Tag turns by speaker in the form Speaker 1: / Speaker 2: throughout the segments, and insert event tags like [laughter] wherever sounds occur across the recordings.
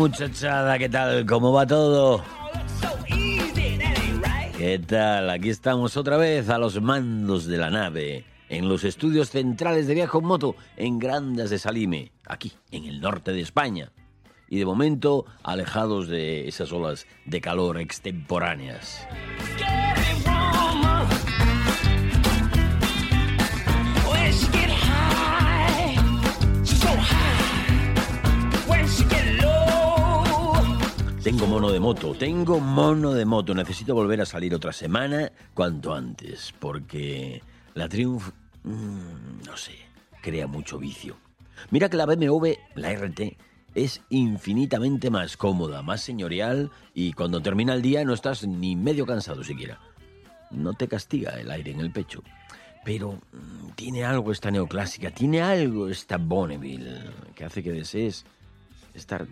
Speaker 1: muchachada, ¿qué tal? ¿Cómo va todo? ¿Qué tal? Aquí estamos otra vez a los mandos de la nave, en los estudios centrales de Viaje en Moto, en Grandas de Salime, aquí, en el norte de España. Y de momento, alejados de esas olas de calor extemporáneas. Tengo mono de moto, tengo mono de moto. Necesito volver a salir otra semana cuanto antes, porque la Triumph, mmm, no sé, crea mucho vicio. Mira que la BMW, la RT, es infinitamente más cómoda, más señorial y cuando termina el día no estás ni medio cansado siquiera. No te castiga el aire en el pecho. Pero mmm, tiene algo esta neoclásica, tiene algo esta Bonneville que hace que desees estar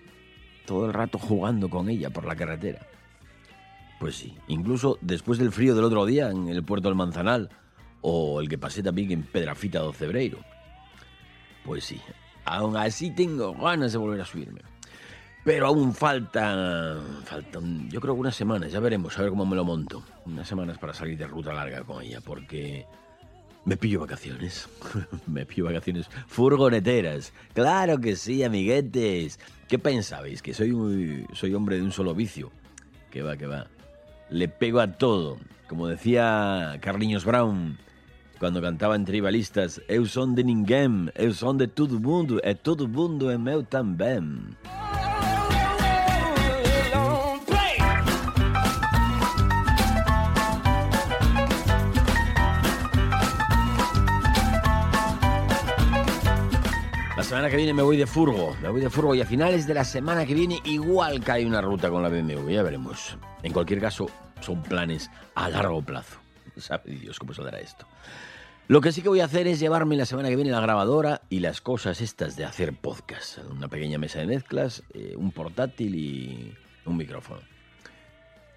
Speaker 1: todo el rato jugando con ella por la carretera. Pues sí, incluso después del frío del otro día en el puerto del Manzanal, o el que pasé también en Pedrafita do Cebreiro. Pues sí, aún así tengo ganas de volver a subirme. Pero aún falta, faltan, yo creo que unas semanas, ya veremos, a ver cómo me lo monto. Unas semanas para salir de ruta larga con ella, porque me pillo vacaciones. [laughs] me pillo vacaciones furgoneteras. Claro que sí, amiguetes. ¿Qué pensabais? ¿Que soy, muy, soy hombre de un solo vicio? Que va, que va. Le pego a todo. Como decía Carliños Brown cuando cantaba en Tribalistas, Eu son de ninguém, eu son de todo mundo, e todo mundo é meu também. Semana que viene me voy de furgo, me voy de furgo y a finales de la semana que viene igual cae una ruta con la BMW, ya veremos. En cualquier caso, son planes a largo plazo. [laughs] Sabe Dios cómo saldrá esto. Lo que sí que voy a hacer es llevarme la semana que viene la grabadora y las cosas estas de hacer podcast. Una pequeña mesa de mezclas, eh, un portátil y un micrófono.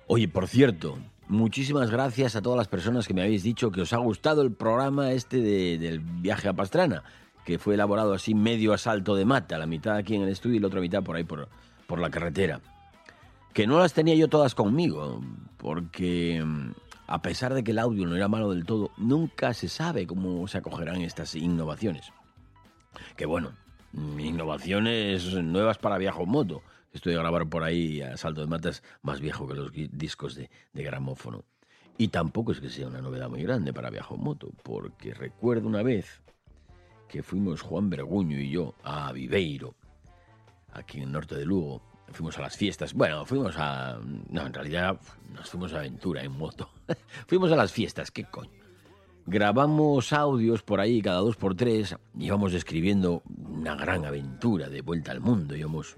Speaker 1: Oye, por cierto, muchísimas gracias a todas las personas que me habéis dicho que os ha gustado el programa este de, del viaje a Pastrana que fue elaborado así medio asalto de mata, la mitad aquí en el estudio y la otra mitad por ahí por, por la carretera. Que no las tenía yo todas conmigo, porque a pesar de que el audio no era malo del todo, nunca se sabe cómo se acogerán estas innovaciones. Que bueno, innovaciones nuevas para Viajo en Moto. Estoy a grabar por ahí a salto de matas más viejo que los discos de, de gramófono. Y tampoco es que sea una novedad muy grande para Viajo en Moto, porque recuerdo una vez que fuimos Juan Berguño y yo a Viveiro, aquí en el norte de Lugo. Fuimos a las fiestas. Bueno, fuimos a... No, en realidad nos fuimos a aventura en moto. [laughs] fuimos a las fiestas, ¿qué coño? Grabamos audios por ahí cada dos por tres. Íbamos describiendo una gran aventura de vuelta al mundo. Íbamos,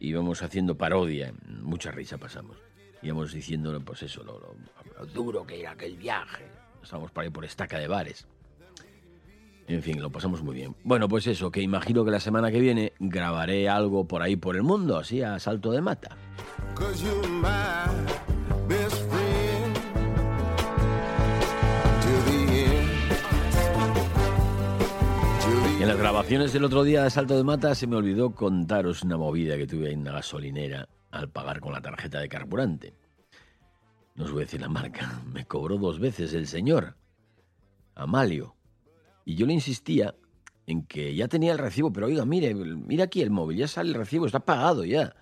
Speaker 1: íbamos haciendo parodia. Mucha risa pasamos. Íbamos diciendo, pues eso, lo duro que era aquel viaje. Estábamos por ahí por estaca de bares. En fin, lo pasamos muy bien. Bueno, pues eso, que imagino que la semana que viene grabaré algo por ahí por el mundo, así a salto de mata. Y en las grabaciones del otro día de Salto de Mata se me olvidó contaros una movida que tuve en una gasolinera al pagar con la tarjeta de carburante. No os voy a decir la marca, [laughs] me cobró dos veces el señor, Amalio. Y yo le insistía en que ya tenía el recibo, pero oiga, mire, mira aquí el móvil, ya sale el recibo, está pagado ya.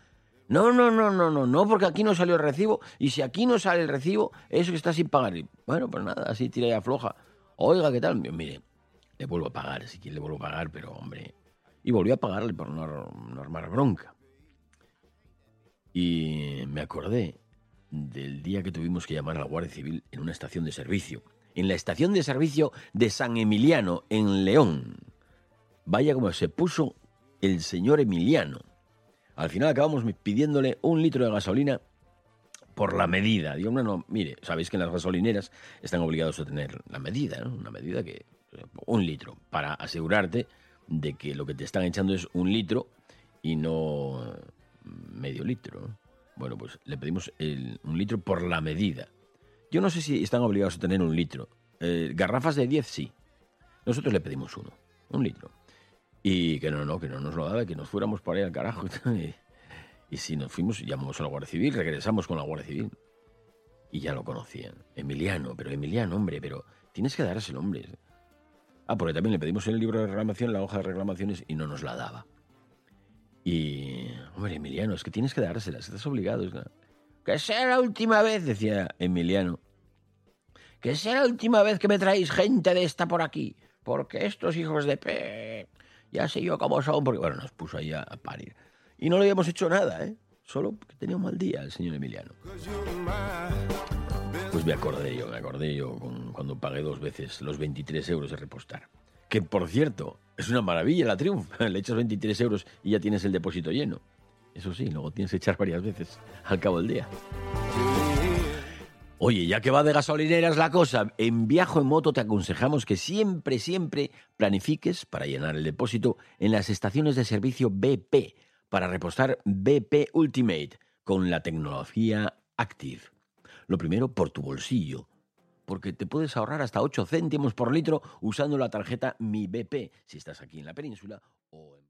Speaker 1: No, no, no, no, no, no, porque aquí no salió el recibo, y si aquí no sale el recibo, eso que está sin pagar. Y, bueno, pues nada, así tira y afloja. Oiga, ¿qué tal? Mire, le vuelvo a pagar, si quiere le vuelvo a pagar, pero hombre. Y volvió a pagarle por no, no armar bronca. Y me acordé del día que tuvimos que llamar a la Guardia Civil en una estación de servicio. En la estación de servicio de San Emiliano, en León. Vaya como se puso el señor Emiliano. Al final acabamos pidiéndole un litro de gasolina por la medida. Digo, no, no, mire, sabéis que en las gasolineras están obligados a tener la medida, ¿no? Una medida que. Un litro, para asegurarte de que lo que te están echando es un litro y no medio litro. Bueno, pues le pedimos un litro por la medida. Yo no sé si están obligados a tener un litro. Eh, garrafas de 10 sí. Nosotros le pedimos uno, un litro. Y que no, no, que no nos lo daba, que nos fuéramos por ahí al carajo. [laughs] y, si nos fuimos, llamamos a la Guardia Civil, regresamos con la Guardia Civil. Y ya lo conocían. Emiliano, pero Emiliano, hombre, pero tienes que darse el nombre. Ah, porque también le pedimos el libro de reclamación, la hoja de reclamaciones, y no nos la daba. Y, hombre, Emiliano, es que tienes que dárselas, estás obligado. Que sea la última vez, decía Emiliano. Que sea la última vez que me traéis gente de esta por aquí. Porque estos hijos de pe... Ya sé yo cómo son, porque, bueno, nos puso ahí a, parir. Y no le habíamos hecho nada, ¿eh? Solo que tenía un mal día el señor Emiliano. Pues me acordé yo, me acordé yo cuando pagué dos veces los 23 euros de repostar. Que, por cierto, es una maravilla la Triumph. [laughs] Le echas 23 euros y ya tienes el depósito lleno. Eso sí, luego tienes que echar varias veces al cabo del día. Oye, ya que va de gasolineras la cosa, en Viajo en Moto te aconsejamos que siempre, siempre planifiques para llenar el depósito en las estaciones de servicio BP para repostar BP Ultimate con la tecnología Active. Lo primero por tu bolsillo, porque te puedes ahorrar hasta 8 céntimos por litro usando la tarjeta Mi BP si estás aquí en la península o en...